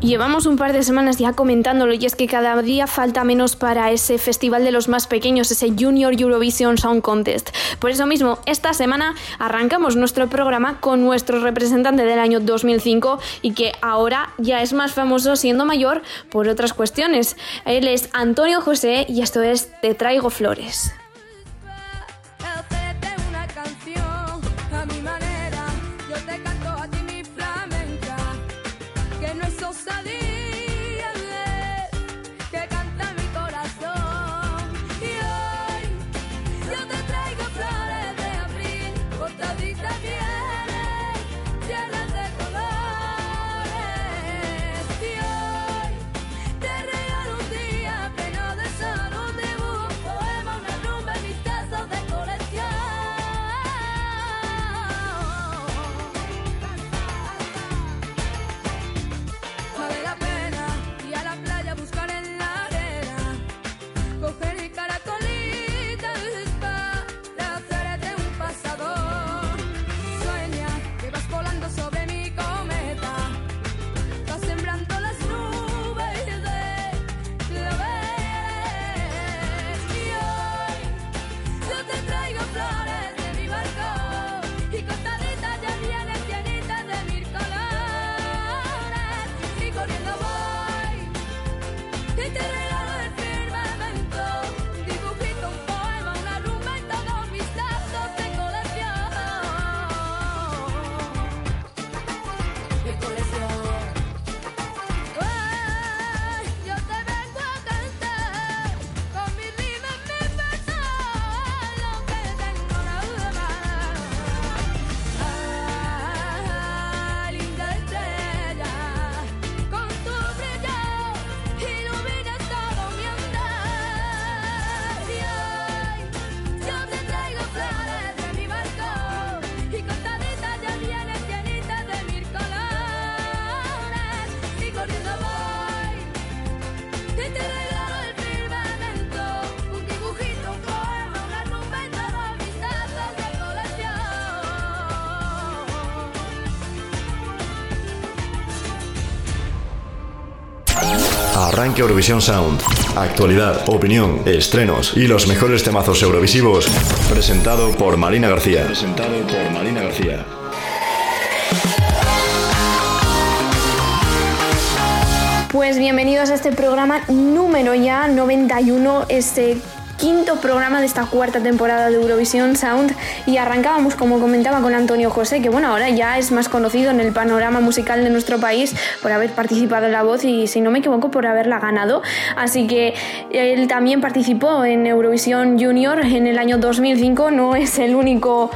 Llevamos un par de semanas ya comentándolo y es que cada día falta menos para ese festival de los más pequeños, ese Junior Eurovision Sound Contest. Por eso mismo, esta semana arrancamos nuestro programa con nuestro representante del año 2005 y que ahora ya es más famoso siendo mayor por otras cuestiones. Él es Antonio José y esto es Te traigo flores. Arranque Eurovisión Sound. Actualidad, opinión, estrenos y los mejores temazos eurovisivos. Presentado por Marina García. Presentado por Marina García. Pues bienvenidos a este programa número ya 91, este quinto programa de esta cuarta temporada de Eurovisión Sound y arrancábamos, como comentaba, con Antonio José, que bueno, ahora ya es más conocido en el panorama musical de nuestro país por haber participado en La Voz y, si no me equivoco, por haberla ganado. Así que él también participó en Eurovisión Junior en el año 2005, no es el único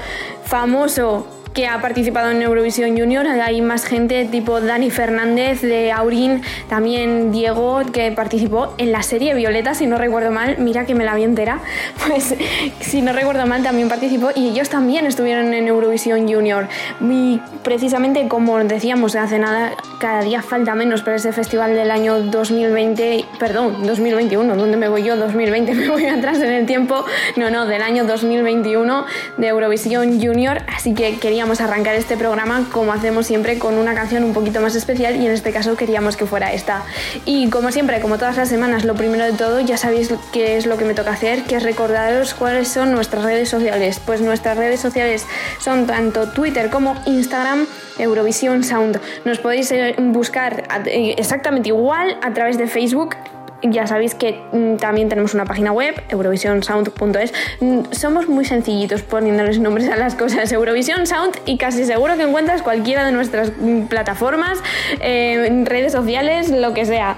famoso que ha participado en Eurovisión Junior. Hay más gente tipo Dani Fernández de Aurín, también Diego que participó en la serie Violeta, si no recuerdo mal. Mira que me la vi entera. Pues si no recuerdo mal también participó y ellos también estuvieron en Eurovisión Junior. Y precisamente como decíamos hace nada, cada día falta menos para ese festival del año 2020, perdón, 2021, ¿dónde me voy yo? 2020, me voy atrás en el tiempo. No, no, del año 2021 de Eurovisión Junior. Así que quería queríamos arrancar este programa como hacemos siempre con una canción un poquito más especial y en este caso queríamos que fuera esta. Y como siempre, como todas las semanas, lo primero de todo ya sabéis qué es lo que me toca hacer, que es recordaros cuáles son nuestras redes sociales. Pues nuestras redes sociales son tanto Twitter como Instagram. Eurovisión Sound. Nos podéis eh, buscar eh, exactamente igual a través de Facebook ya sabéis que mm, también tenemos una página web, eurovisionsound.es. Mm, somos muy sencillitos poniéndoles nombres a las cosas, Eurovision Sound, y casi seguro que encuentras cualquiera de nuestras mm, plataformas, eh, redes sociales, lo que sea.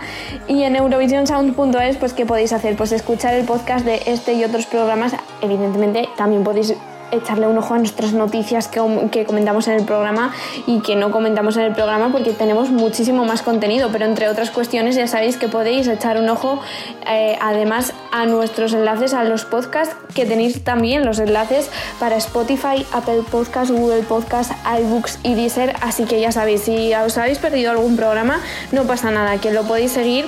Y en eurovisionsound.es, pues, ¿qué podéis hacer? Pues escuchar el podcast de este y otros programas. Evidentemente, también podéis echarle un ojo a nuestras noticias que, comentamos en el programa y que no comentamos en el programa porque tenemos muchísimo más contenido, pero entre otras cuestiones ya sabéis que podéis echar un ojo eh, además a nuestros enlaces a los podcasts que tenéis también los enlaces para Spotify, Apple Podcasts, Google Podcasts, iBooks y Deezer, así que ya sabéis, si os habéis perdido algún programa no pasa nada, que lo podéis seguir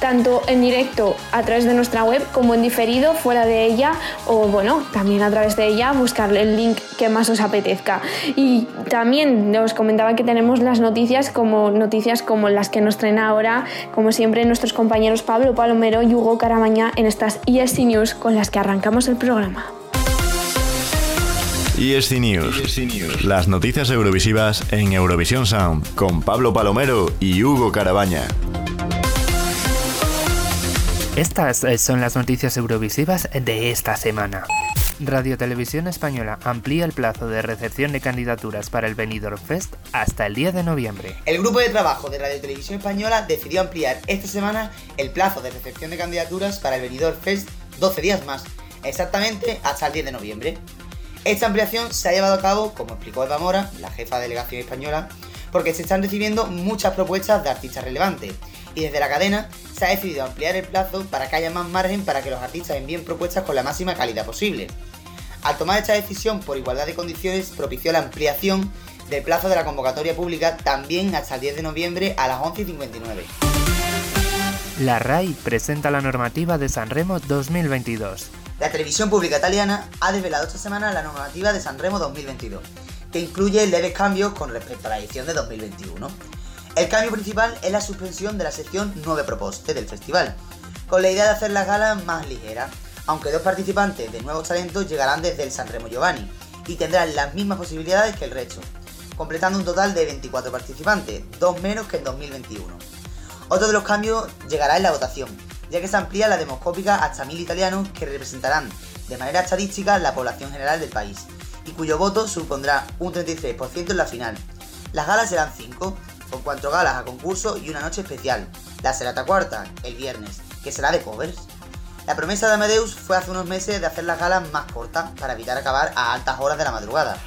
tanto en directo a través de nuestra web como en diferido fuera de ella o bueno, también a través de ella buscar el link que más os apetezca. Y también os comentaba que tenemos las noticias como noticias como las que nos traen ahora, como siempre nuestros compañeros Pablo Palomero y Hugo Caramaña en estas ESC News con las que arrancamos el programa. ESC News. Las noticias eurovisivas en Eurovisión Sound con Pablo Palomero y Hugo Carabaña. Estas eh, son las noticias eurovisivas de esta semana. Radio Televisión Española amplía el plazo de recepción de candidaturas para el Benidorm Fest hasta el 10 de noviembre. El grupo de trabajo de Radio Televisión Española decidió ampliar esta semana el plazo de recepción de candidaturas para el Benidorm Fest 12 días más, exactamente hasta el 10 de noviembre. Esta ampliación se ha llevado a cabo, como explicó Eva Mora, la jefa de delegación española, porque se están recibiendo muchas propuestas de artistas relevantes y desde la cadena se ha decidido ampliar el plazo para que haya más margen para que los artistas envíen propuestas con la máxima calidad posible. Al tomar esta decisión por igualdad de condiciones propició la ampliación del plazo de la convocatoria pública también hasta el 10 de noviembre a las 11.59. La RAI presenta la normativa de Sanremo 2022. La televisión pública italiana ha desvelado esta semana la normativa de Sanremo 2022, que incluye leves cambios con respecto a la edición de 2021. El cambio principal es la suspensión de la sección 9 Proposte del festival, con la idea de hacer la gala más ligera, aunque dos participantes de nuevos talentos llegarán desde el Sanremo Giovanni y tendrán las mismas posibilidades que el resto, completando un total de 24 participantes, dos menos que en 2021. Otro de los cambios llegará en la votación, ya que se amplía la demoscópica hasta mil italianos que representarán de manera estadística la población general del país, y cuyo voto supondrá un 33% en la final. Las galas serán 5, con 4 galas a concurso y una noche especial. La serata cuarta, el viernes, que será de covers. La promesa de Amadeus fue hace unos meses de hacer las galas más cortas para evitar acabar a altas horas de la madrugada.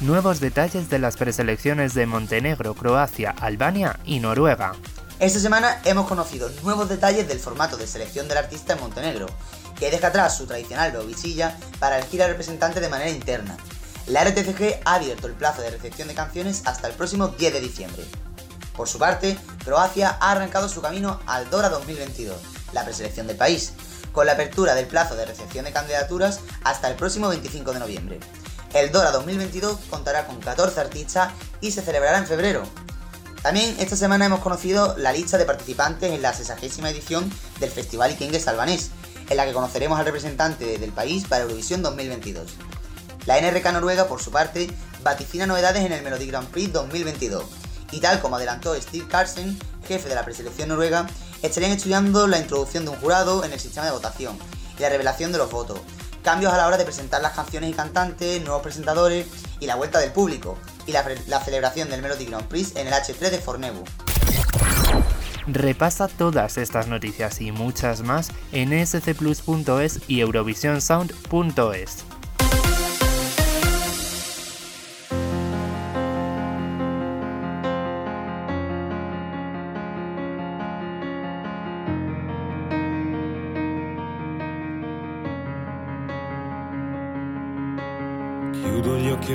Nuevos detalles de las preselecciones de Montenegro, Croacia, Albania y Noruega. Esta semana hemos conocido nuevos detalles del formato de selección del artista en Montenegro, que deja atrás su tradicional visilla para elegir al representante de manera interna. La RTCG ha abierto el plazo de recepción de canciones hasta el próximo 10 de diciembre. Por su parte, Croacia ha arrancado su camino al Dora 2022, la preselección del país, con la apertura del plazo de recepción de candidaturas hasta el próximo 25 de noviembre. El Dora 2022 contará con 14 artistas y se celebrará en febrero, también esta semana hemos conocido la lista de participantes en la 60 edición del Festival Ikengues albanés, en la que conoceremos al representante del país para Eurovisión 2022. La NRK Noruega, por su parte, vaticina novedades en el Melody Grand Prix 2022, y tal como adelantó Steve Carson, jefe de la preselección noruega, estarían estudiando la introducción de un jurado en el sistema de votación y la revelación de los votos, cambios a la hora de presentar las canciones y cantantes, nuevos presentadores y la vuelta del público, y la, celebración del Melody Grand Prix en el H3 de Fornebu. Repasa todas estas noticias y muchas más en scplus.es y eurovisionsound.es.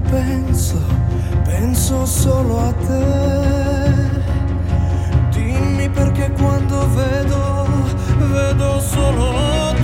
Penso, penso solo a te. Dimmi perché quando vedo, vedo solo te.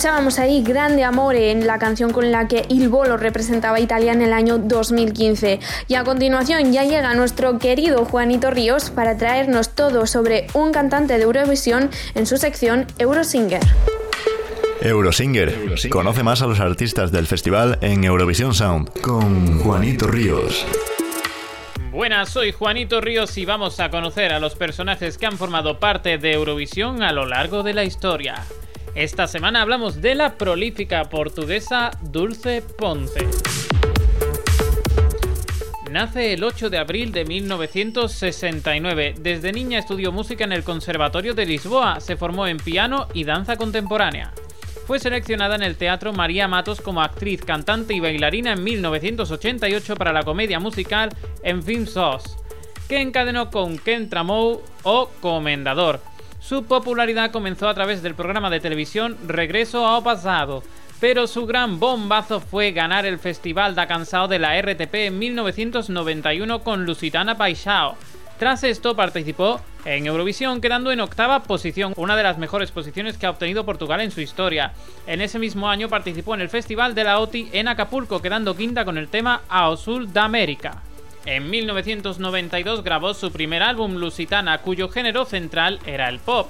Escuchábamos ahí Grande Amore en la canción con la que Il Bolo representaba a Italia en el año 2015. Y a continuación ya llega nuestro querido Juanito Ríos para traernos todo sobre un cantante de Eurovisión en su sección Eurosinger. Eurosinger. Conoce más a los artistas del festival en Eurovisión Sound con Juanito Ríos. Buenas, soy Juanito Ríos y vamos a conocer a los personajes que han formado parte de Eurovisión a lo largo de la historia. Esta semana hablamos de la prolífica portuguesa Dulce Ponte. Nace el 8 de abril de 1969. Desde niña estudió música en el Conservatorio de Lisboa. Se formó en piano y danza contemporánea. Fue seleccionada en el Teatro María Matos como actriz, cantante y bailarina en 1988 para la comedia musical En Film Sauce, que encadenó con Ken Tramou o Comendador. Su popularidad comenzó a través del programa de televisión Regreso ao Pasado, pero su gran bombazo fue ganar el Festival da Cansao de la RTP en 1991 con Lusitana Paixao. Tras esto participó en Eurovisión quedando en octava posición, una de las mejores posiciones que ha obtenido Portugal en su historia. En ese mismo año participó en el Festival de la OTI en Acapulco quedando quinta con el tema Ao Sul da América. En 1992 grabó su primer álbum Lusitana, cuyo género central era el pop.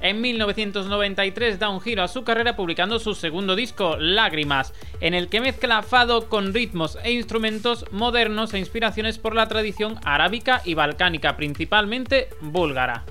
En 1993 da un giro a su carrera publicando su segundo disco, Lágrimas, en el que mezcla fado con ritmos e instrumentos modernos e inspiraciones por la tradición arábica y balcánica, principalmente búlgara.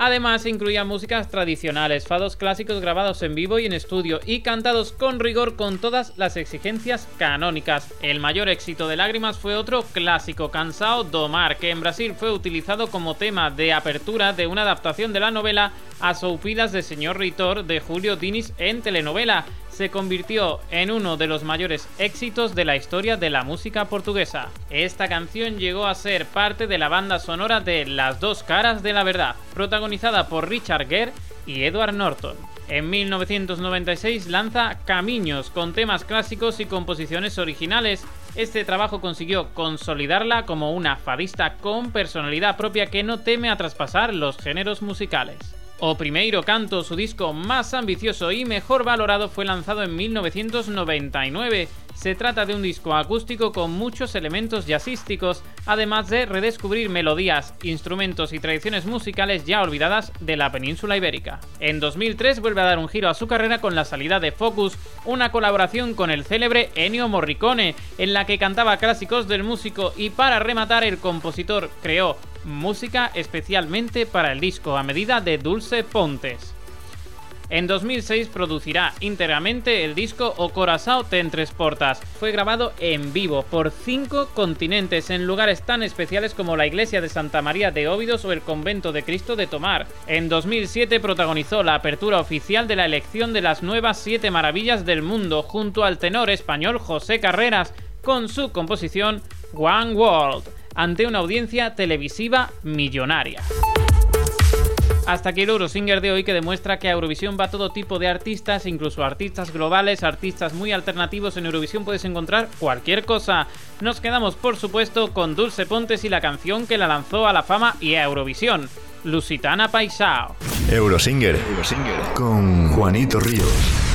Además, incluía músicas tradicionales, fados clásicos grabados en vivo y en estudio y cantados con rigor con todas las exigencias canónicas. El mayor éxito de Lágrimas fue otro clásico, Cansao do Mar, que en Brasil fue utilizado como tema de apertura de una adaptación de la novela As Ouvidas de Señor Ritor de Julio Diniz en telenovela. Se convirtió en uno de los mayores éxitos de la historia de la música portuguesa. Esta canción llegó a ser parte de la banda sonora de Las dos caras de la verdad, protagonizada por Richard Gere y Edward Norton. En 1996 lanza Camiños con temas clásicos y composiciones originales. Este trabajo consiguió consolidarla como una fadista con personalidad propia que no teme a traspasar los géneros musicales. O Primeiro Canto, su disco más ambicioso y mejor valorado, fue lanzado en 1999. Se trata de un disco acústico con muchos elementos jazzísticos, además de redescubrir melodías, instrumentos y tradiciones musicales ya olvidadas de la península ibérica. En 2003 vuelve a dar un giro a su carrera con la salida de Focus, una colaboración con el célebre Ennio Morricone, en la que cantaba clásicos del músico y para rematar el compositor creó música especialmente para el disco a medida de Dulce Pontes. En 2006 producirá íntegramente el disco O Corazao Tres Portas. Fue grabado en vivo por cinco continentes en lugares tan especiales como la iglesia de Santa María de Óbidos o el convento de Cristo de Tomar. En 2007 protagonizó la apertura oficial de la elección de las nuevas siete maravillas del mundo junto al tenor español José Carreras con su composición One World. Ante una audiencia televisiva millonaria. Hasta aquí el Eurosinger de hoy que demuestra que a Eurovisión va todo tipo de artistas, incluso artistas globales, artistas muy alternativos. En Eurovisión puedes encontrar cualquier cosa. Nos quedamos, por supuesto, con Dulce Pontes y la canción que la lanzó a la fama y a Eurovisión, Lusitana Paisao. Eurosinger, Eurosinger con Juanito Ríos.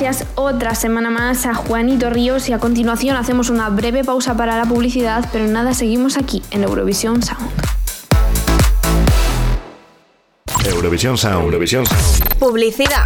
Gracias otra semana más a Juanito Ríos y a continuación hacemos una breve pausa para la publicidad, pero nada, seguimos aquí en Eurovisión Sound. Eurovisión Sound. Eurovisión Sound. Publicidad.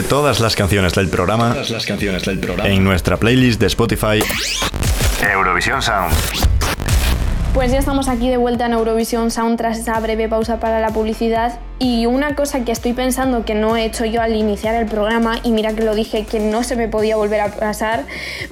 Descubre todas las canciones del programa, las canciones del programa en nuestra playlist de Spotify Eurovisión Sound. Pues ya estamos aquí de vuelta en Eurovisión Sound tras esa breve pausa para la publicidad y una cosa que estoy pensando que no he hecho yo al iniciar el programa, y mira que lo dije que no se me podía volver a pasar,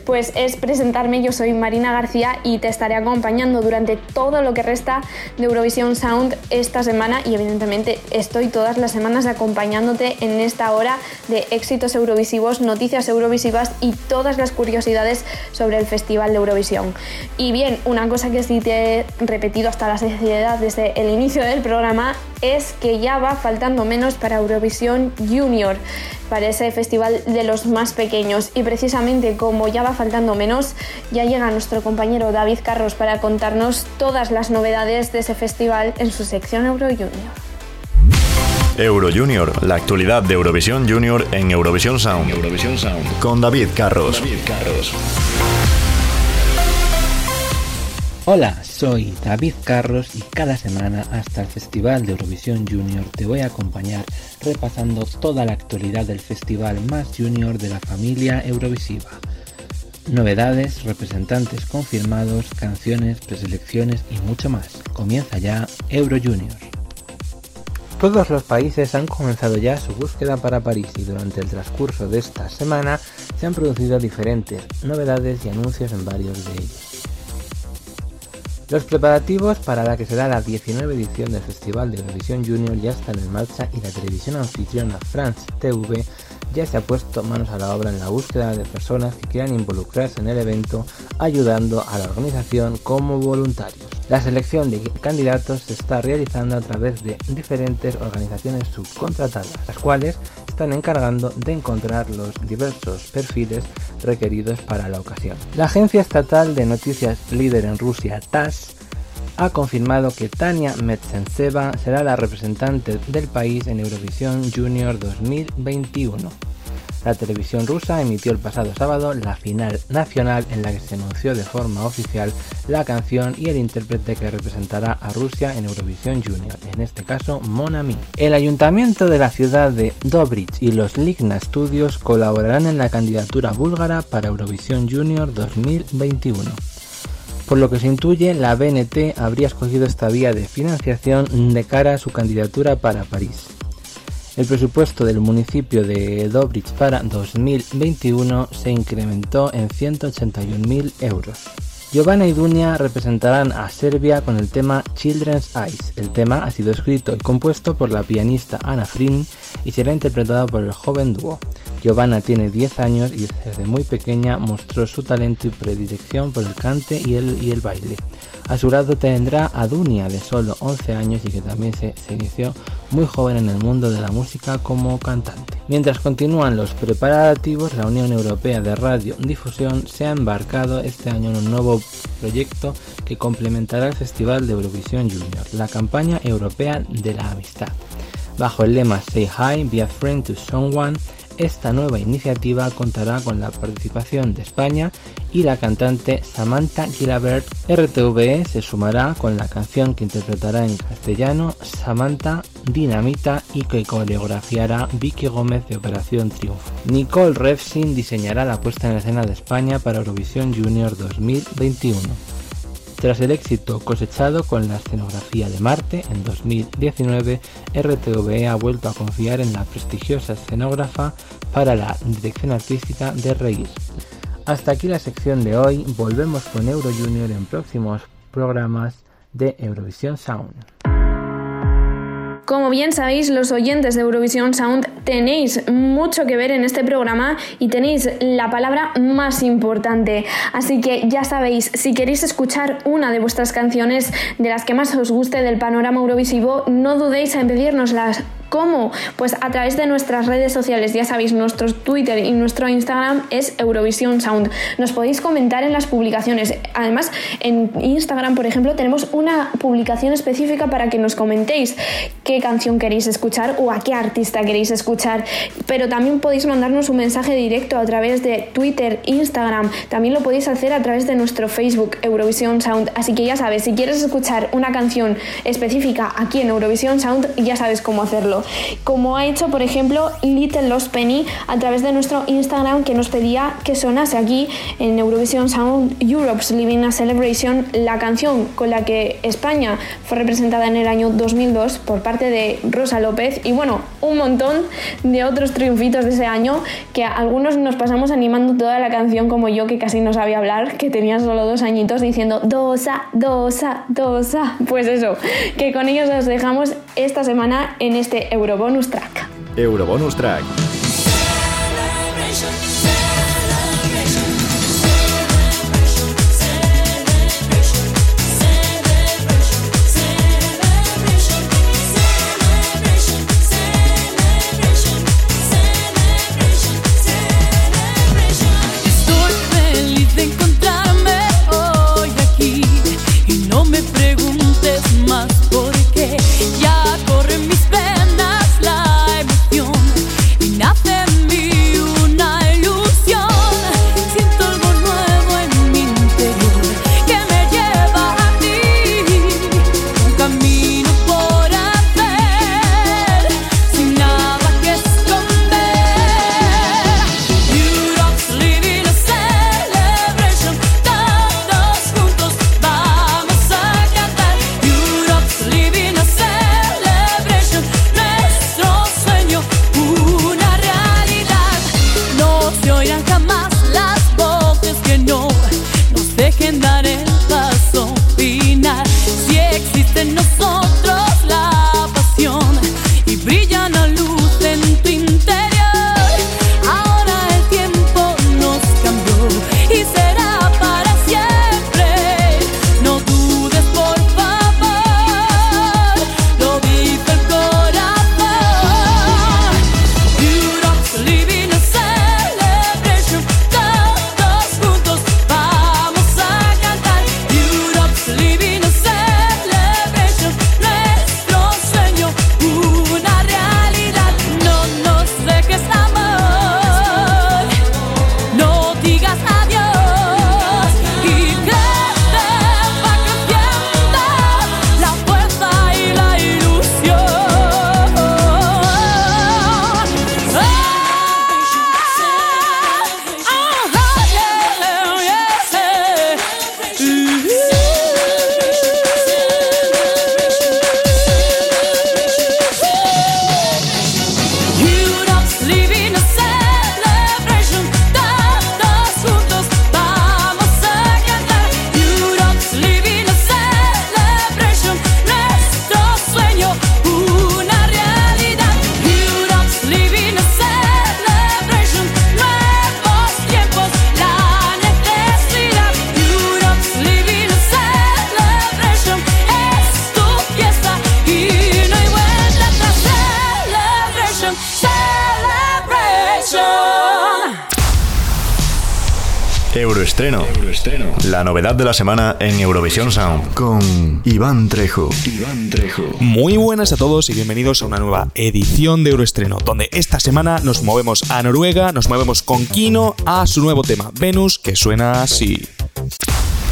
pues es presentarme. Yo soy Marina García y te estaré acompañando durante todo lo que resta de Eurovisión Sound esta semana y evidentemente estoy todas las semanas acompañándote en esta hora de éxitos eurovisivos, noticias eurovisivas y todas las curiosidades sobre el Festival de Eurovisión. Y bien, una cosa que sí te he repetido hasta la saciedad desde el inicio del programa es que ya va faltando menos para Eurovisión Junior, para ese festival de los más pequeños. Y precisamente como ya va faltando menos, ya llega nuestro compañero David Carros para contarnos todas las novedades de ese festival en su sección Euro Junior. Euro Junior, la actualidad de Eurovisión Junior en Eurovisión Sound. Sound. Con David Carros. David Carros. Hola, soy David Carros y cada semana hasta el Festival de Eurovisión Junior te voy a acompañar repasando toda la actualidad del festival más junior de la familia Eurovisiva. Novedades, representantes confirmados, canciones, preselecciones y mucho más. Comienza ya Euro Junior. Todos los países han comenzado ya su búsqueda para París y durante el transcurso de esta semana se han producido diferentes novedades y anuncios en varios de ellos. Los preparativos para la que será la 19 edición del Festival de Eurovisión Junior ya están en marcha y la televisión anfitriona France TV ya se ha puesto manos a la obra en la búsqueda de personas que quieran involucrarse en el evento ayudando a la organización como voluntarios. La selección de candidatos se está realizando a través de diferentes organizaciones subcontratadas, las cuales están encargando de encontrar los diversos perfiles requeridos para la ocasión. La agencia estatal de noticias líder en Rusia, TASS, ha confirmado que Tania Metsentseva será la representante del país en Eurovisión Junior 2021. La televisión rusa emitió el pasado sábado la final nacional en la que se anunció de forma oficial la canción y el intérprete que representará a Rusia en Eurovisión Junior, en este caso Monami. El ayuntamiento de la ciudad de Dobrich y los Ligna Studios colaborarán en la candidatura búlgara para Eurovisión Junior 2021. Por lo que se intuye, la BNT habría escogido esta vía de financiación de cara a su candidatura para París. El presupuesto del municipio de Dobrich para 2021 se incrementó en 181.000 euros. Giovanna y Dunia representarán a Serbia con el tema Children's Eyes. El tema ha sido escrito y compuesto por la pianista Anna Frin y será interpretado por el joven dúo. Giovanna tiene 10 años y desde muy pequeña mostró su talento y predilección por el cante y el baile. A su lado tendrá a Dunia de solo 11 años y que también se, inició muy joven en el mundo de la música como cantante. Mientras continúan los preparativos, la Unión Europea de Radio Difusión se ha embarcado este año en un nuevo proyecto que complementará el Festival de Eurovisión Junior, la campaña europea de la amistad. Bajo el lema Say Hi, Be a Friend to Someone, esta nueva iniciativa contará con la participación de España y la cantante Samantha Gilabert. RTVE se sumará con la canción que interpretará en castellano Samantha Dinamita y que coreografiará Vicky Gómez de Operación Triunfo. Nicole Refsin diseñará la puesta en escena de España para Eurovisión Junior 2021. Tras el éxito cosechado con la escenografía de Marte en 2019, RTVE ha vuelto a confiar en la prestigiosa escenógrafa para la dirección artística de Reis. Hasta aquí la sección de hoy, volvemos con Euro Junior en próximos programas de Eurovisión Sound. Como bien sabéis, los oyentes de Eurovisión Sound tenéis mucho que ver en este programa y tenéis la palabra más importante. Así que ya sabéis, si queréis escuchar una de vuestras canciones de las que más os guste del panorama eurovisivo, no dudéis en pedírnoslas ¿Cómo? Pues a través de nuestras redes sociales, ya sabéis, nuestro Twitter y nuestro Instagram es Eurovisión Sound. Nos podéis comentar en las publicaciones. Además, en Instagram, por ejemplo, tenemos una publicación específica para que nos comentéis qué canción queréis escuchar o a qué artista queréis escuchar. Pero también podéis mandarnos un mensaje directo a través de Twitter, Instagram. También lo podéis hacer a través de nuestro Facebook, Eurovisión Sound. Así que ya sabes, si quieres escuchar una canción específica aquí en Eurovisión Sound, ya sabes cómo hacerlo. Como ha hecho por ejemplo Little Lost Penny a través de nuestro Instagram que nos pedía que sonase aquí en Eurovision Sound Europe's Living a Celebration la canción con la que España fue representada en el año 2002 por parte de Rosa López y bueno, un montón de otros triunfitos de ese año que algunos nos pasamos animando toda la canción como yo que casi no sabía hablar, que tenía solo dos añitos diciendo dosa, dosa, dosa. Pues eso, que con ellos os dejamos esta semana en este Eurobonus Track. Eurobonus Track. Novedad de la semana en Eurovisión Sound con Iván Trejo. Iván Trejo. Muy buenas a todos y bienvenidos a una nueva edición de Euroestreno, donde esta semana nos movemos a Noruega, nos movemos con Kino a su nuevo tema, Venus, que suena así.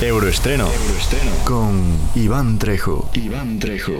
Euroestreno, Euroestreno. con Iván Trejo. Iván Trejo.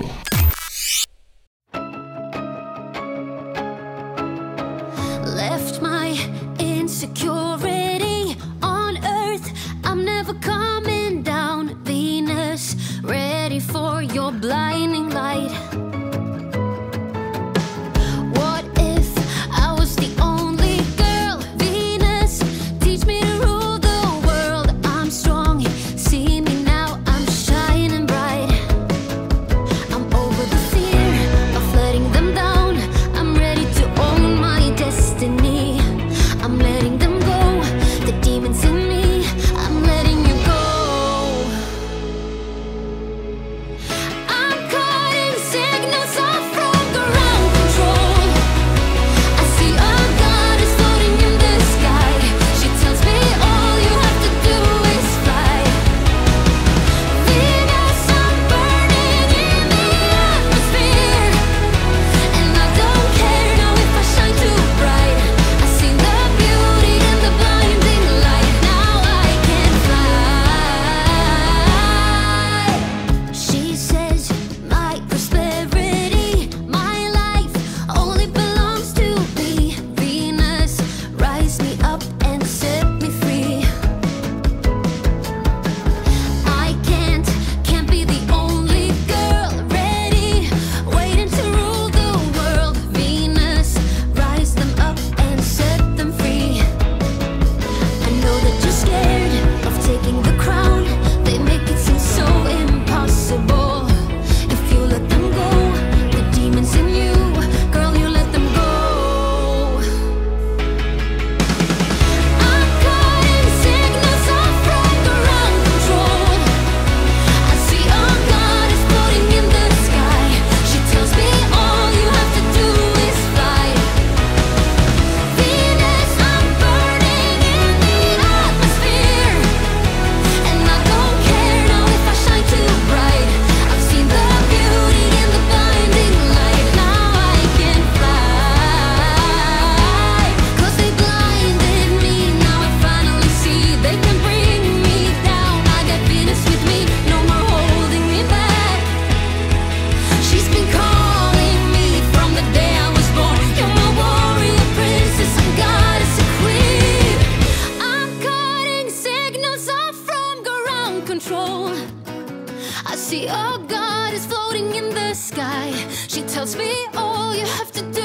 Tells me all you have to do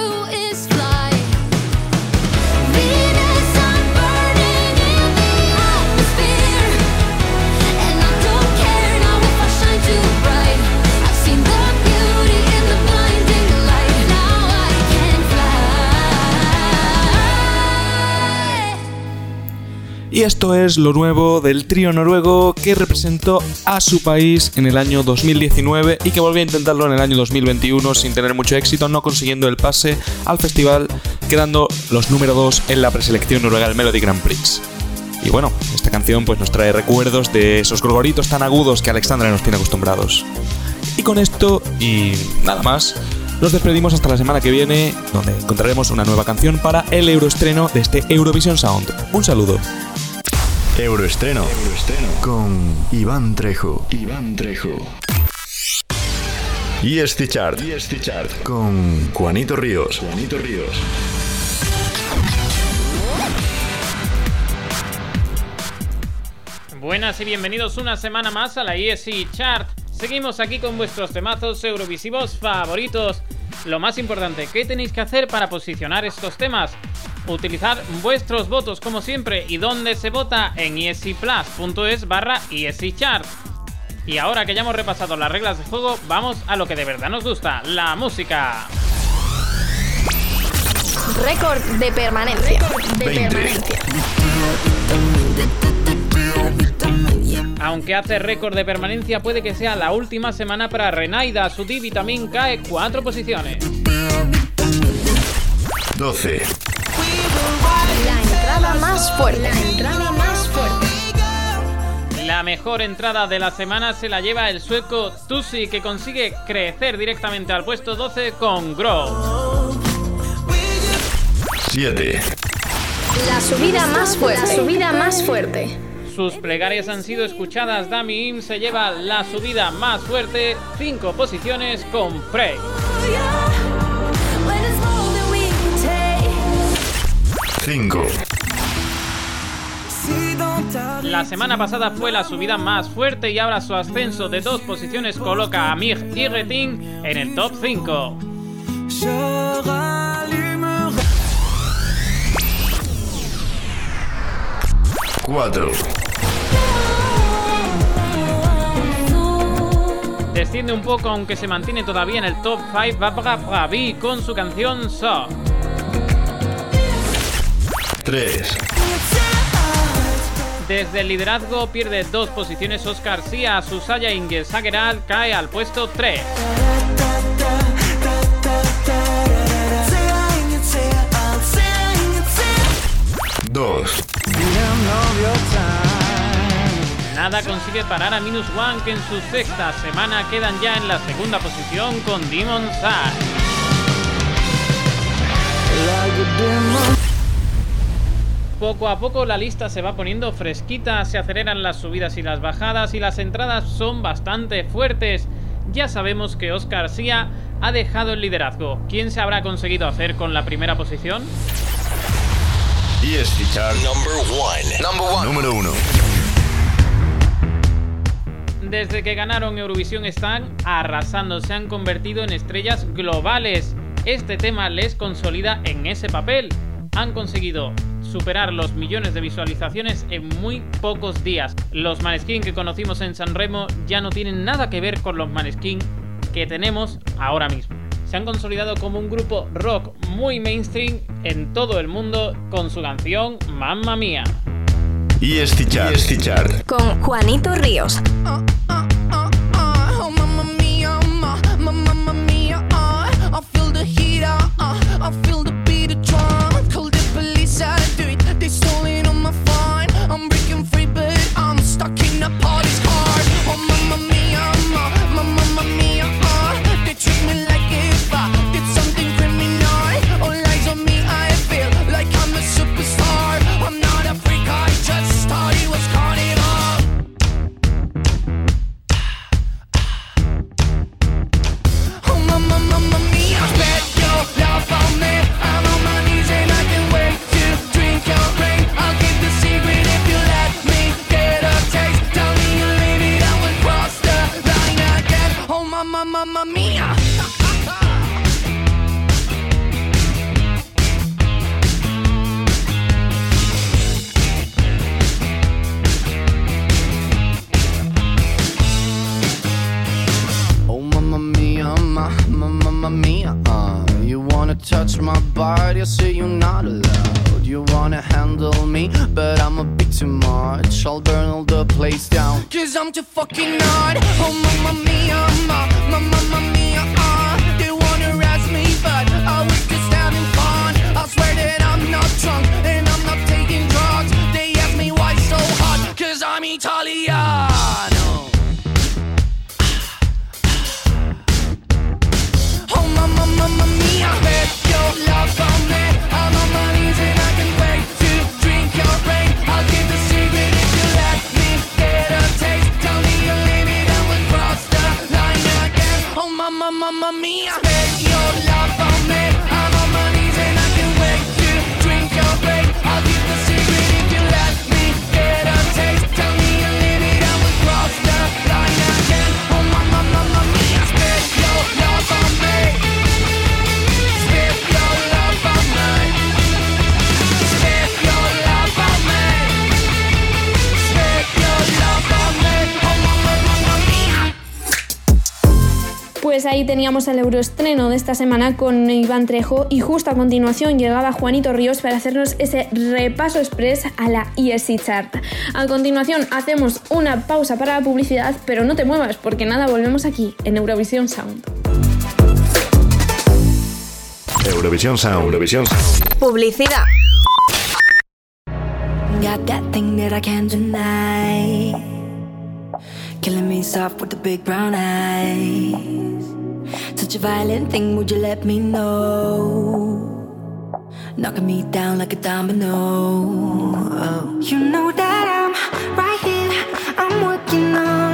Y esto es lo nuevo del trío noruego que representó a su país en el año 2019 y que volvió a intentarlo en el año 2021 sin tener mucho éxito, no consiguiendo el pase al festival, quedando los número 2 en la preselección noruega del Melody Grand Prix. Y bueno, esta canción pues nos trae recuerdos de esos gorgoritos tan agudos que Alexandra nos tiene acostumbrados. Y con esto y nada más, nos despedimos hasta la semana que viene, donde encontraremos una nueva canción para el euroestreno de este Eurovision Sound. Un saludo. Euroestreno. Con Iván Trejo. Iván Trejo. Y este chart. Con Juanito Ríos. Juanito Ríos. Buenas y bienvenidos una semana más a la ESC Chart. Seguimos aquí con vuestros temazos eurovisivos favoritos. Lo más importante, ¿qué tenéis que hacer para posicionar estos temas? Utilizar vuestros votos como siempre y donde se vota en escplus.es barra Chart. Y ahora que ya hemos repasado las reglas de juego, vamos a lo que de verdad nos gusta, la música. Récord de permanencia. de 20. permanencia. Aunque hace récord de permanencia, puede que sea la última semana para Renaida. Su Divi también cae cuatro posiciones. 12. La entrada más fuerte. La entrada más fuerte. La mejor entrada de la semana se la lleva el sueco Tusi, que consigue crecer directamente al puesto 12 con Grow. 7. La subida más fuerte. La subida más fuerte. Sus plegarias han sido escuchadas. Dami Im se lleva la subida más fuerte, 5 posiciones con take. 5. La semana pasada fue la subida más fuerte y ahora su ascenso de dos posiciones coloca a Mig y Retin en el top 5. 4. Desciende un poco aunque se mantiene todavía en el top 5 Babra Bravi con su canción So. 3. Desde el liderazgo pierde dos posiciones Oscar Sia, Susaya Ingesageral cae al puesto 3. 2. Nada consigue parar a Minus One que en su sexta semana quedan ya en la segunda posición con Demon Side. Poco a poco la lista se va poniendo fresquita, se aceleran las subidas y las bajadas y las entradas son bastante fuertes. Ya sabemos que Oscar Sia ha dejado el liderazgo. ¿Quién se habrá conseguido hacer con la primera posición? Y chart. Número 1. Desde que ganaron Eurovisión están arrasando, se han convertido en estrellas globales. Este tema les consolida en ese papel. Han conseguido superar los millones de visualizaciones en muy pocos días. Los Maneskin que conocimos en San Remo ya no tienen nada que ver con los Maneskin que tenemos ahora mismo. Se han consolidado como un grupo rock muy mainstream en todo el mundo con su canción Mamma Mía. Y chart. Con Juanito Ríos. Oh, mamma teníamos el euroestreno de esta semana con Iván Trejo y justo a continuación llegaba Juanito Ríos para hacernos ese repaso express a la ESC Chart. A continuación hacemos una pausa para la publicidad, pero no te muevas porque nada, volvemos aquí en Eurovisión Sound. Eurovisión Sound. Eurovisión Sound. Publicidad. Got that thing that I can't deny. Killing me soft with the big brown eyes. Such a violent thing, would you let me know? Knocking me down like a domino. Oh. You know that I'm right here. I'm working on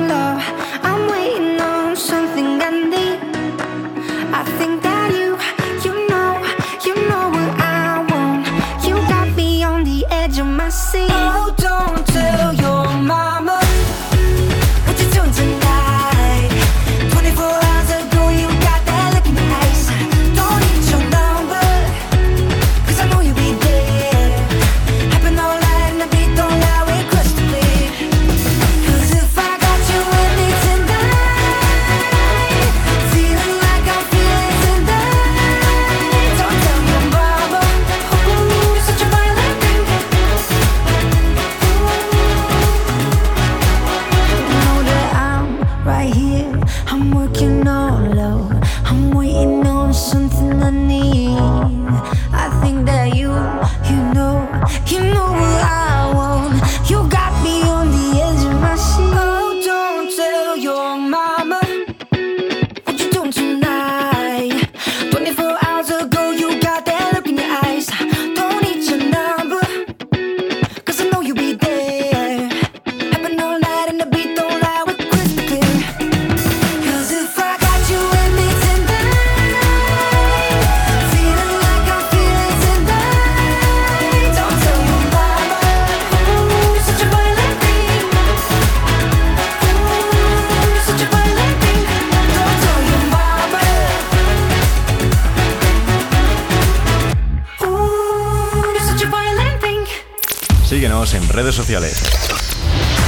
sociales.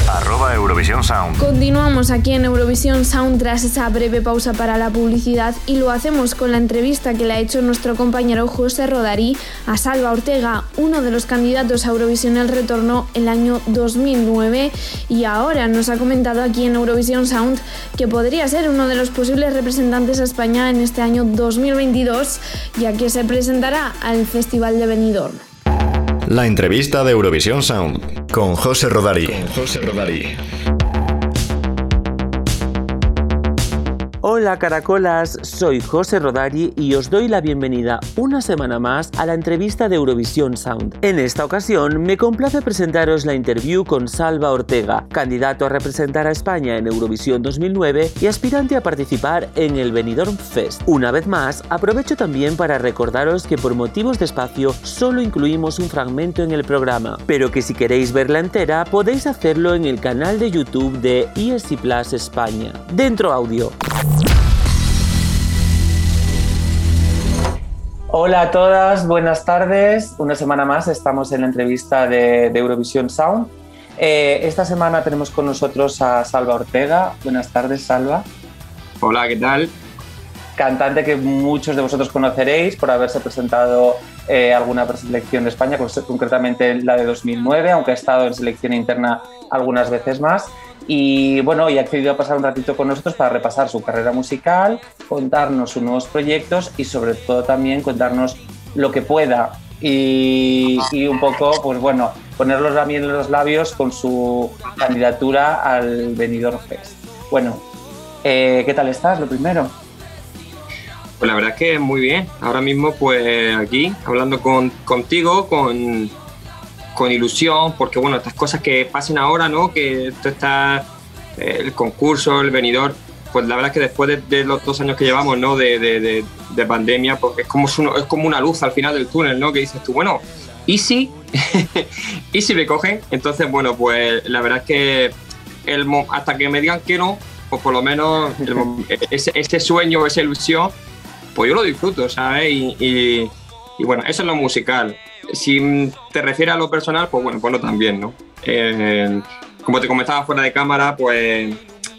Arroba Eurovisión Sound. Continuamos aquí en Eurovisión Sound tras esa breve pausa para la publicidad y lo hacemos con la entrevista que le ha hecho nuestro compañero José Rodarí a Salva Ortega, uno de los candidatos a Eurovisión el retorno el año 2009 y ahora nos ha comentado aquí en Eurovisión Sound que podría ser uno de los posibles representantes a España en este año 2022 ya que se presentará al Festival de Benidorm. La entrevista de Eurovisión Sound con José Rodari. José Rodari. Hola caracolas, soy José Rodari y os doy la bienvenida una semana más a la entrevista de Eurovisión Sound. En esta ocasión me complace presentaros la interview con Salva Ortega, candidato a representar a España en Eurovisión 2009 y aspirante a participar en el Benidorm Fest. Una vez más, aprovecho también para recordaros que por motivos de espacio solo incluimos un fragmento en el programa, pero que si queréis verla entera podéis hacerlo en el canal de YouTube de ESC Plus España. Dentro audio. Hola a todas, buenas tardes. Una semana más estamos en la entrevista de, de Eurovisión Sound. Eh, esta semana tenemos con nosotros a Salva Ortega. Buenas tardes, Salva. Hola, ¿qué tal? Cantante que muchos de vosotros conoceréis por haberse presentado eh, alguna preselección de España, concretamente la de 2009, aunque ha estado en selección interna algunas veces más. Y bueno, y ha accedido a pasar un ratito con nosotros para repasar su carrera musical, contarnos sus nuevos proyectos y sobre todo también contarnos lo que pueda y, un poco, pues bueno, ponerlos también en los labios con su candidatura al Benidorm Fest. Bueno, eh, ¿qué tal estás? Lo primero. Pues la verdad es que muy bien. Ahora mismo, pues aquí, hablando con, contigo, con, con ilusión, porque bueno, estas cosas que pasen ahora, ¿no? Que esto está, eh, el concurso, el venidor, pues la verdad es que después de, de los dos años que llevamos, ¿no? De, de, de, de pandemia, porque es como, su- es como una luz al final del túnel, ¿no? Que dices tú, bueno, ¿y si? ¿Y si me cogen? Entonces, bueno, pues la verdad es que el, hasta que me digan que no, pues por lo menos el mo- ese, ese sueño, esa ilusión, pues yo lo disfruto, ¿sabes? Y, y- y bueno, eso es lo musical. Si te refieres a lo personal, pues bueno, bueno también, ¿no? Eh, como te comentaba fuera de cámara, pues,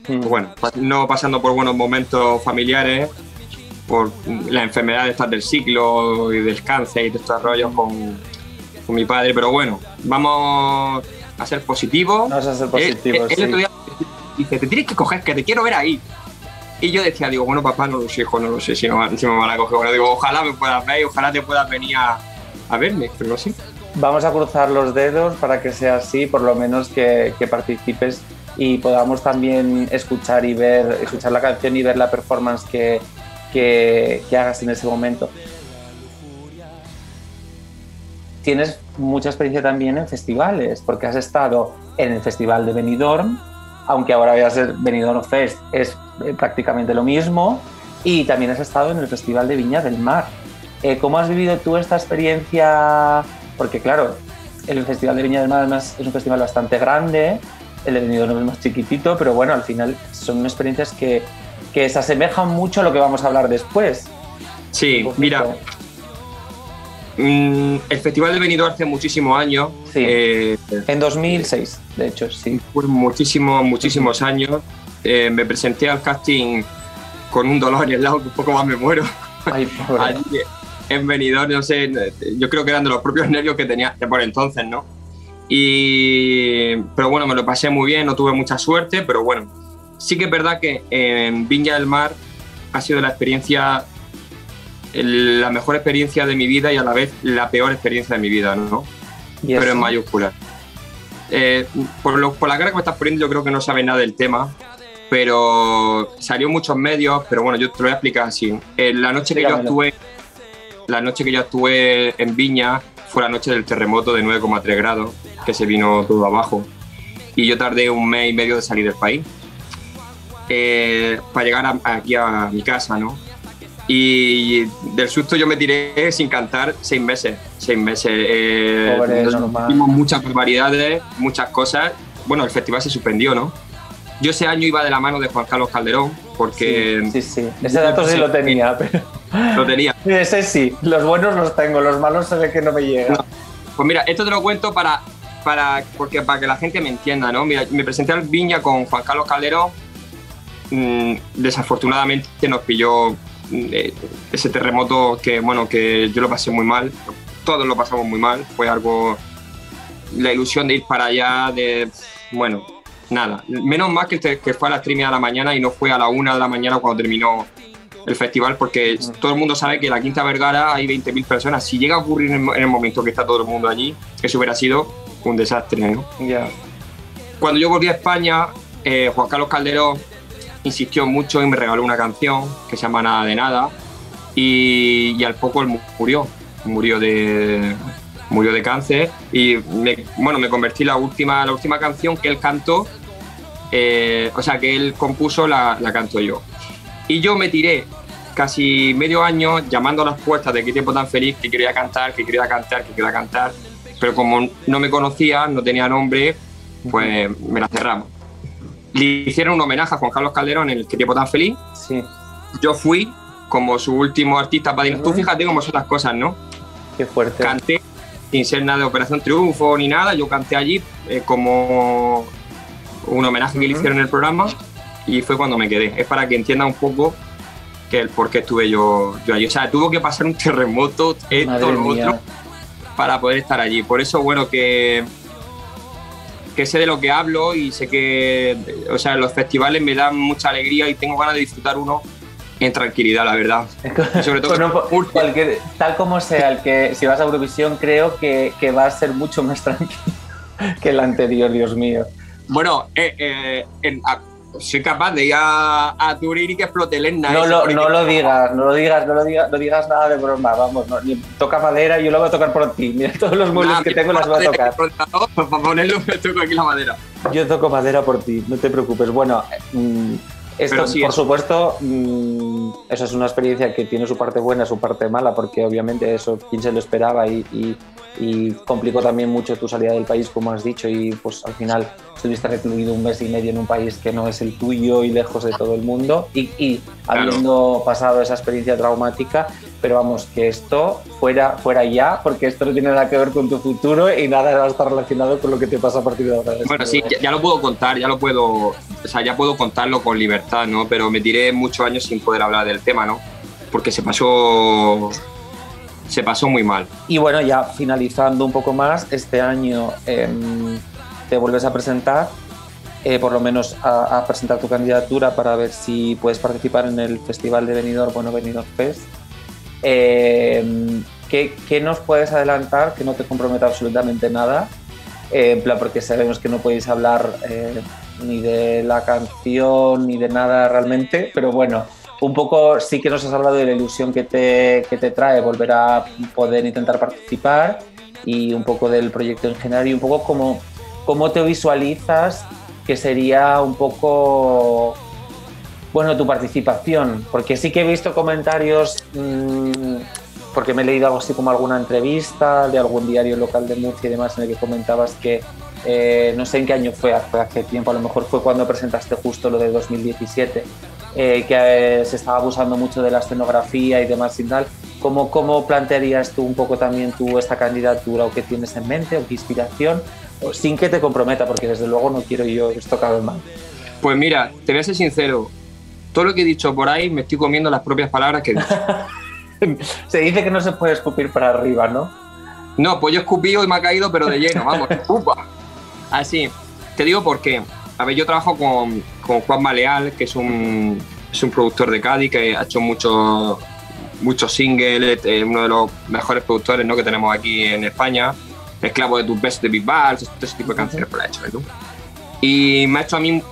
pues bueno, no pasando por buenos momentos familiares, por la enfermedad de estas del ciclo y del cáncer y de estos rollos con, con mi padre, pero bueno, vamos a ser positivos. Vamos a ser Él- positivos, él sí. día dice, te tienes que coger, que te quiero ver ahí. Y yo decía, digo, bueno, papá, no lo sé, hijo, no lo sé si, no, si me van a coger. Bueno, digo, ojalá me puedas ver y ojalá te puedas venir a, a verme, pero no sé. Vamos a cruzar los dedos para que sea así, por lo menos que, participes y podamos también escuchar y ver, escuchar la canción y ver la performance que, que, hagas en ese momento. Tienes mucha experiencia también en festivales, porque has estado en el Festival de Benidorm, aunque ahora vaya a ser Benidorm Fest, es eh, prácticamente lo mismo, y también has estado en el Festival de Viña del Mar. Eh, ¿Cómo has vivido tú esta experiencia? Porque claro, el Festival de Viña del Mar además es un festival bastante grande, el de Benidorm es más chiquitito, pero bueno, al final son experiencias que, que se asemejan mucho a lo que vamos a hablar después. Sí, mira, mm, el Festival de Benidorm hace muchísimos años. eh, en 2006, de hecho, sí. Por muchísimos, muchísimos años. Eh, me presenté al casting con un dolor en el lado que un poco más me muero. Ay, pobre. Allí en Benidorm, no sé, yo creo que eran de los propios nervios que tenía de por entonces, ¿no? Y, pero bueno, me lo pasé muy bien, no tuve mucha suerte, pero bueno, sí que es verdad que en Viña del Mar ha sido la experiencia, la mejor experiencia de mi vida y a la vez la peor experiencia de mi vida, ¿no? ¿Y Pero en mayúsculas. Eh, por, lo- por la cara que me estás poniendo, yo creo que no sabes nada del tema, pero salió en muchos medios, pero bueno, yo te lo voy a explicar así. Eh, la noche que yo Dígamelo. La noche que yo actué en Viña fue la noche del terremoto de 9,3 grados, que se vino todo abajo. Y yo tardé un mes y medio de salir del país eh, para llegar a- aquí a mi casa, ¿no? Y del susto yo me tiré sin cantar seis meses, seis meses. Eh, Pobre, muchas barbaridades, muchas cosas. Bueno, el festival se suspendió, ¿no? Yo ese año iba de la mano de Juan Carlos Calderón, porque... Sí, sí, Ese dato sí lo tenía, pero... Lo tenía. Ese sí, los buenos los tengo, los malos se ve que no me llegan. Pues mira, esto te lo cuento para, para, porque, para que la gente me entienda, ¿no? Mira, me presenté al Viña con Juan Carlos Calderón. Mm, desafortunadamente nos pilló mm, eh, ese terremoto que, bueno, que yo lo pasé muy mal. Todos lo pasamos muy mal. Fue algo. La ilusión de ir para allá, de. Bueno, nada. Menos mal que, te- que fue a las 3 y media de la mañana y no fue a la 1 de la mañana cuando terminó el festival, porque todo el mundo sabe que en la Quinta Vergara hay 20.000 personas. Si llega a ocurrir en, el momento que está todo el mundo allí, eso hubiera sido un desastre, ¿no? Ya. Cuando yo volví a España, eh, Juan Carlos Calderón insistió mucho y me regaló una canción que se llama Nada de Nada y, y al poco él mu- murió, murió de, murió de cáncer y me, bueno, me convertí en la última, la última canción que él cantó, eh, o sea que él compuso la, la canto yo. Y yo me tiré casi medio año llamando a las puertas de qué tiempo tan feliz, que quería cantar, que quería cantar, que quería cantar, pero como no me conocía, no tenía nombre, pues me la cerramos. Le hicieron un homenaje a Juan Carlos Calderón en el que tiempo tan feliz. Sí. Yo fui como su último artista padrino. Tú fíjate cómo son las cosas, ¿no? Qué fuerte. Canté sin ser nada de Operación Triunfo ni nada, yo canté allí eh, como un homenaje que le hicieron en el programa y fue cuando me quedé. Es para que entienda un poco que el por qué estuve yo, yo allí. O sea, tuvo que pasar un terremoto, esto, lo otro, para poder estar allí. Por eso, bueno, que, que sé de lo que hablo y sé que, o sea, los festivales me dan mucha alegría y tengo ganas de disfrutar uno en tranquilidad, la verdad. Y sobre todo Bueno, cualquier- tal como sea el que, si vas a Eurovisión, creo que, que va a ser mucho más tranquilo que el anterior, Dios mío. Bueno, eh, eh, en- a- soy capaz de ir a, a Turín y que explote el. No lo, no lo digas, no lo digas, no lo digas, no digas nada de broma, vamos, no, ni- toca madera y yo lo voy a tocar por ti. Mira todos los muebles Nah, que tengo las voy a tocar. Para ponerlo me toco aquí la madera. Yo toco madera por ti, no te preocupes. Bueno, mm, esto, sí, por supuesto, mm, eso es una experiencia que tiene su parte buena, su parte mala, porque obviamente eso, quién se lo esperaba y, y- y complicó también mucho tu salida del país, como has dicho, y pues al final estuviste recluido un mes y medio en un país que no es el tuyo y lejos de todo el mundo, y, y Claro. habiendo pasado esa experiencia traumática, pero vamos, que esto fuera, fuera ya, porque esto no tiene nada que ver con tu futuro y nada va a estar relacionado con lo que te pasa a partir de ahora. Bueno, sí, ya, ya lo puedo contar, ya lo puedo, o sea, ya puedo contarlo con libertad, ¿no? Pero me tiré muchos años sin poder hablar del tema, ¿no? Porque se pasó, se pasó muy mal. Y bueno, ya finalizando un poco más, este año em, te vuelves a presentar, eh, por lo menos a, presentar tu candidatura para ver si puedes participar en el Festival de Benidorm, bueno, Benidorm Fest. Em, ¿qué, qué nos puedes adelantar que no te comprometa absolutamente nada? Eh, en plan, porque sabemos que no podéis hablar eh, ni de la canción ni de nada realmente, pero bueno, un poco sí que nos has hablado de la ilusión que te, que te trae volver a poder intentar participar y un poco del proyecto en general y un poco cómo, cómo te visualizas que sería un poco bueno tu participación. Porque sí que he visto comentarios mm, porque me he leído algo así como alguna entrevista de algún diario local de Murcia y demás en el que comentabas que eh, no sé en qué año fue, fue hace tiempo, a lo mejor fue cuando presentaste justo lo de 2017, eh, que eh, se estaba abusando mucho de la escenografía y demás y tal. ¿Cómo, ¿Cómo plantearías tú un poco también tú esta candidatura o qué tienes en mente o qué inspiración? O sin que te comprometa, porque desde luego no quiero yo esto cabe mal. Pues mira, te voy a ser sincero, todo lo que he dicho por ahí me estoy comiendo las propias palabras que he dicho. Se dice que no se puede escupir para arriba, ¿no? No, pues yo he escupido y me ha caído, pero de lleno, vamos, upa. Así, te digo por qué. A ver, yo trabajo con, con Juan Maleal, que es un, es un productor de Cádiz que ha hecho muchos muchos singles, eh, uno de los mejores productores ¿no? que tenemos aquí en España. Esclavo de tus besos de Big Balls, todo ese tipo de canciones por la hecho, ¿no? Y me ha hecho a mí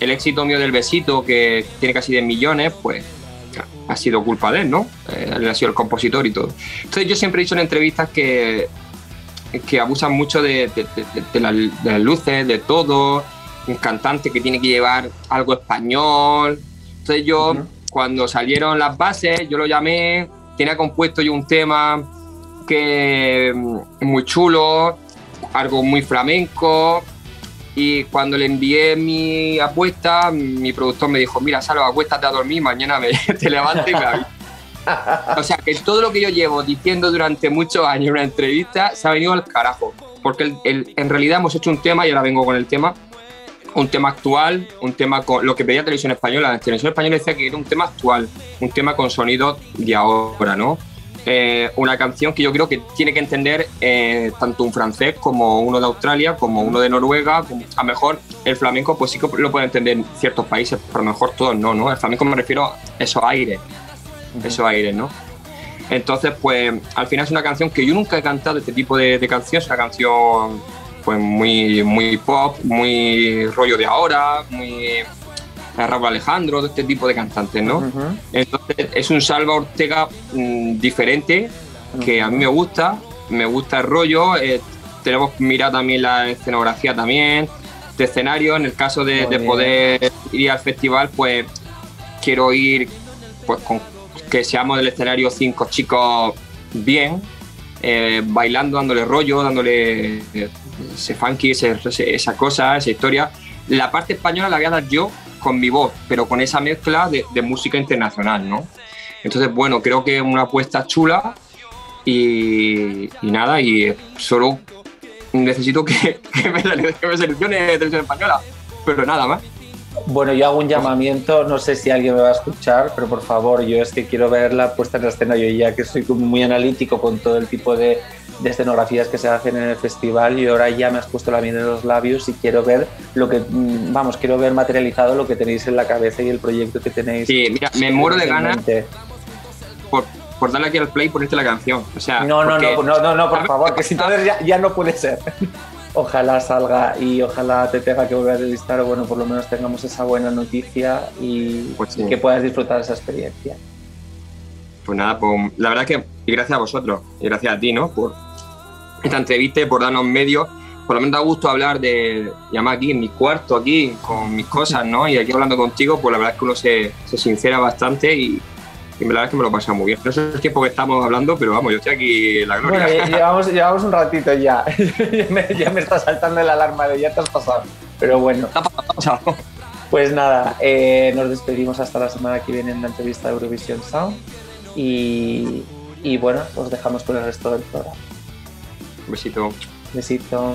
el éxito mío del besito, que tiene casi 10 millones, pues ha sido culpa de él, ¿no? Eh, él ha sido el compositor y todo. Entonces yo siempre he dicho en entrevistas que, que abusan mucho de, de- de- de la- de las luces, de todo, un cantante que tiene que llevar algo español. Entonces yo, cuando salieron las bases, yo lo llamé, tenía compuesto yo un tema que mm, muy chulo, algo muy flamenco, y cuando le envié mi apuesta, mi productor me dijo, mira, Salva, acuéstate a dormir, mañana me, te levantas y me avisas". O sea, que todo lo que yo llevo diciendo durante muchos años en una entrevista se ha venido al carajo. Porque el- el- en realidad hemos hecho un tema, y ahora vengo con el tema, un tema actual, un tema con lo que pedía Televisión Española. La Televisión Española decía que era un tema actual, un tema con sonido de ahora, ¿no? Eh, una canción que yo creo que tiene que entender eh, tanto un francés como uno de Australia, como uno de Noruega. como- a lo mejor el flamenco, pues sí que lo puede entender ciertos países, pero a lo mejor todos no, ¿no? El flamenco me refiero a esos aires, esos aires, ¿no? Entonces, pues al final es una canción que yo nunca he cantado este tipo de, de canción, es una canción pues muy, muy pop, muy rollo de ahora, muy Raúl Alejandro, de este tipo de cantantes, ¿no? Entonces es un Salva Ortega mm, diferente, que a mí me gusta, me gusta el rollo, eh, tenemos que mirar también la escenografía también, de escenario, en el caso de, de poder ir al festival, pues quiero ir pues con que seamos del escenario cinco chicos bien, eh, bailando, dándole rollo, dándole eh, ese funky, esa cosa, esa historia. La parte española la voy a dar yo con mi voz, pero con esa mezcla de, música internacional, ¿no? Entonces, bueno, creo que es una apuesta chula y, nada, y solo necesito que, que me, que me seleccione Televisión Española, pero nada más. Bueno, yo hago un llamamiento, no sé si alguien me va a escuchar, pero por favor, yo es que quiero ver la puesta en la escena, yo ya que soy como muy analítico con todo el tipo de, de escenografías que se hacen en el festival y ahora ya me has puesto la miel en los labios y quiero ver lo que, mm, vamos, quiero ver materializado lo que tenéis en la cabeza y el proyecto que tenéis. Sí, mira, me muero de ganas por, por darle aquí al play y ponerte la canción. O sea, No, no, porque- no, no, no, no, por favor, que si entonces ya, ya no puede ser. Ojalá salga y ojalá te tenga que volver a entrevistar o bueno, por lo menos tengamos esa buena noticia y, Pues sí. y que puedas disfrutar esa experiencia. Pues nada, pues la verdad que, y gracias a vosotros, y gracias a ti, ¿no? Por esta entrevista y por darnos medios. Por lo menos da gusto hablar de, llamar aquí en mi cuarto, aquí, con mis cosas, ¿no? Y aquí hablando contigo, pues la verdad es que uno se, se sincera bastante y, y la verdad es que me lo pasa muy bien. No sé el tiempo que estamos hablando, pero vamos, yo estoy aquí en la gloria. Bueno, llevamos, llevamos un ratito ya. ya, me, ya me está saltando la alarma de ya te has pasado. Pero bueno. Pues nada, eh, nos despedimos hasta la semana que viene en la entrevista de Eurovisión Sound. Y, y bueno, os dejamos con el resto del programa. Un besito. Besito.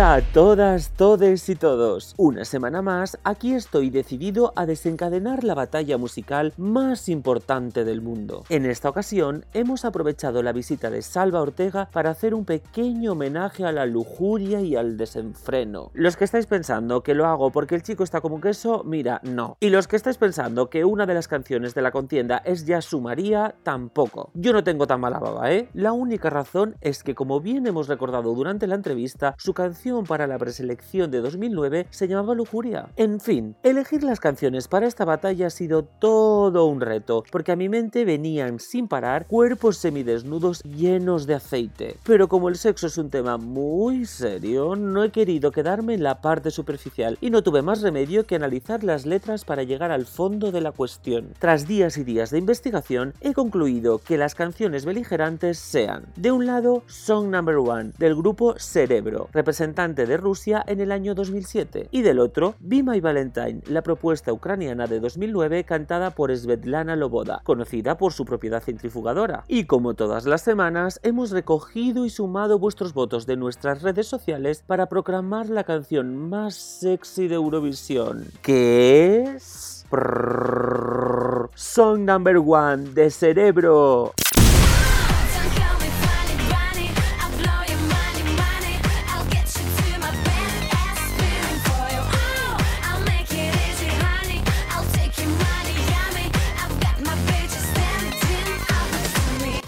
a todas, todes y todos. Una semana más, aquí estoy decidido a desencadenar la batalla musical más importante del mundo. En esta ocasión, hemos aprovechado la visita de Salva Ortega para hacer un pequeño homenaje a la lujuria y al desenfreno. Los que estáis pensando que lo hago porque el chico está como queso, mira, no. Y los que estáis pensando que una de las canciones de la contienda es Ya su María, tampoco. Yo no tengo tan mala baba, ¿eh? La única razón es que, como bien hemos recordado durante la entrevista, su canción para la preselección de 2009 se llamaba Lujuria. En fin, elegir las canciones para esta batalla ha sido todo un reto, porque a mi mente venían sin parar cuerpos semidesnudos llenos de aceite. Pero como el sexo es un tema muy serio, no he querido quedarme en la parte superficial y no tuve más remedio que analizar las letras para llegar al fondo de la cuestión. Tras días y días de investigación, he concluido que las canciones beligerantes sean, de un lado, Song Number One, del grupo Cerebro, de Rusia en el año 2007, y del otro, Be My Valentine, la propuesta ucraniana de 2009 cantada por Svetlana Loboda, conocida por su propiedad centrifugadora. Y como todas las semanas, hemos recogido y sumado vuestros votos de nuestras redes sociales para proclamar la canción más sexy de Eurovisión, que es... Prrrr, Song Number One de Cerebro.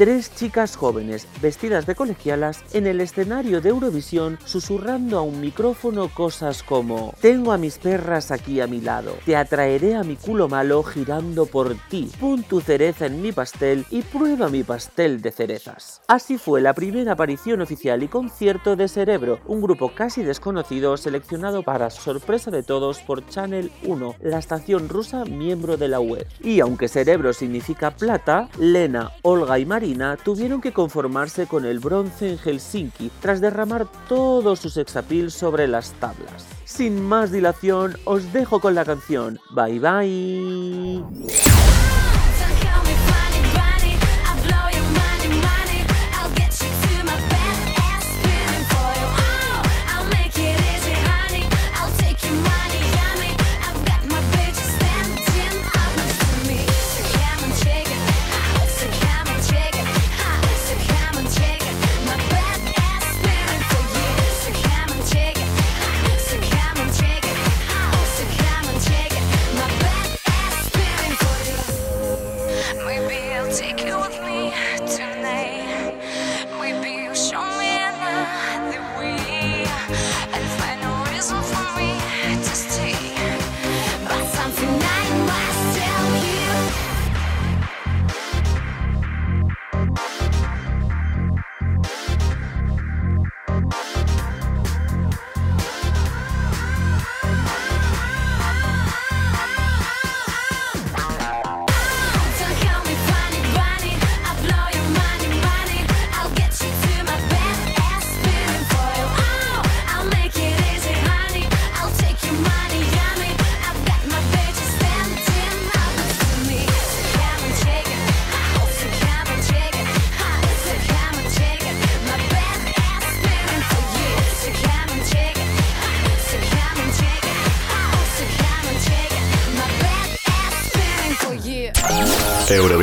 Tres chicas jóvenes vestidas de colegialas en el escenario de Eurovisión susurrando a un micrófono cosas como Tengo a mis perras aquí a mi lado, te atraeré a mi culo malo girando por ti, pon tu cereza en mi pastel y prueba mi pastel de cerezas. Así fue la primera aparición oficial y concierto de Cerebro, un grupo casi desconocido seleccionado para sorpresa de todos por Channel 1, la estación rusa miembro de la UE. Y aunque Cerebro significa plata, Lena, Olga y Tuvieron que conformarse con el bronce en Helsinki tras derramar todo su sexapil sobre las tablas. Sin más dilación, os dejo con la canción. Bye bye.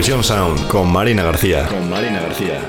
Eurovisión Sound con Marina García. Con Marina García.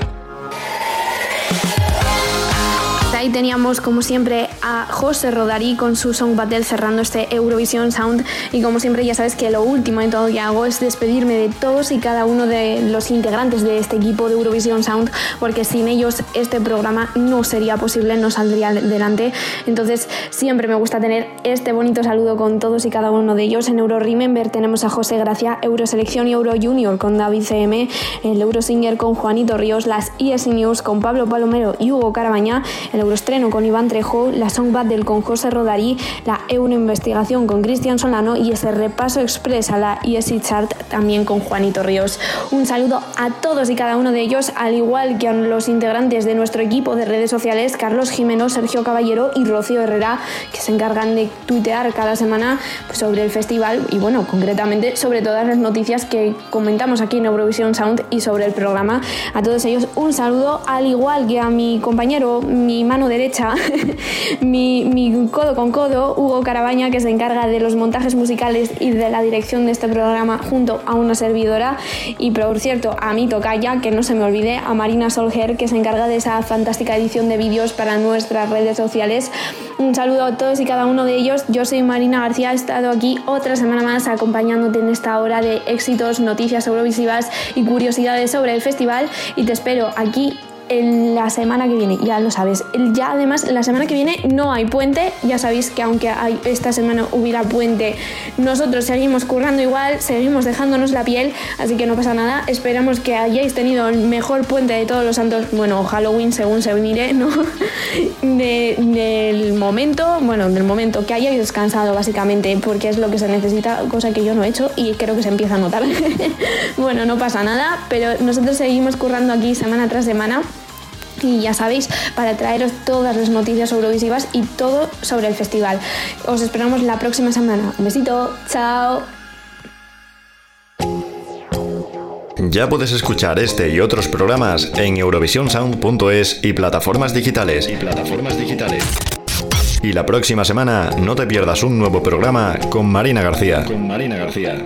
Ahí teníamos, como siempre, a José Rodarí con su Song Battle cerrando este Eurovision Sound. Y como siempre, ya sabes que lo último en todo que hago es despedirme de todos y cada uno de los integrantes de este equipo de Eurovision Sound, porque sin ellos este programa no sería posible, no saldría adelante. Entonces, siempre me gusta tener este bonito saludo con todos y cada uno de ellos. En Euro Remember tenemos a José Gracia, Euroselección y Euro Junior con David CM, el Eurosinger con Juanito Ríos, las ESC News con Pablo Palomero y Hugo Carabaña, el estreno con Iván Trejo, la Song Battle con José Rodarí, la Euro Investigación con Cristian Solano y ese repaso express a la ESI Chart también con Juanito Ríos. Un saludo a todos y cada uno de ellos, al igual que a los integrantes de nuestro equipo de redes sociales, Carlos Jimeno, Sergio Caballero y Rocío Herrera, que se encargan de tuitear cada semana pues, sobre el festival y bueno, concretamente sobre todas las noticias que comentamos aquí en Eurovisión Sound y sobre el programa. A todos ellos un saludo, al igual que a mi compañero, mi mano derecha, mi, mi, codo con codo, Hugo Carabaña, que se encarga de los montajes musicales y de la dirección de este programa junto a una servidora. Y por cierto, a mi tocaya, que no se me olvide, a Marina Solger, que se encarga de esa fantástica edición de vídeos para nuestras redes sociales. Un saludo todos y cada uno de ellos. Yo soy Marina García, he estado aquí otra semana más acompañándote en esta hora de éxitos, noticias eurovisivas y curiosidades sobre el festival. Y te espero aquí en la semana que viene, ya lo sabes. Ya además, la semana que viene no hay puente. Ya sabéis que aunque hay, esta semana hubiera puente, nosotros seguimos currando igual, seguimos dejándonos la piel, así que no pasa nada. Esperamos que hayáis tenido el mejor puente de todos los santos, bueno, Halloween según se mire, ¿no? De, del momento, bueno, del momento que hayáis descansado básicamente, porque es lo que se necesita, cosa que yo no he hecho y creo que se empieza a notar. bueno, no pasa nada, pero nosotros seguimos currando aquí semana tras semana y ya sabéis, para traeros todas las noticias eurovisivas y todo sobre el festival. Os esperamos la próxima semana. Un besito, chao. Ya puedes escuchar este y otros programas en eurovisionsound.es y plataformas digitales. Y plataformas digitales. Y la próxima semana no te pierdas un nuevo programa con Marina García. Con Marina García.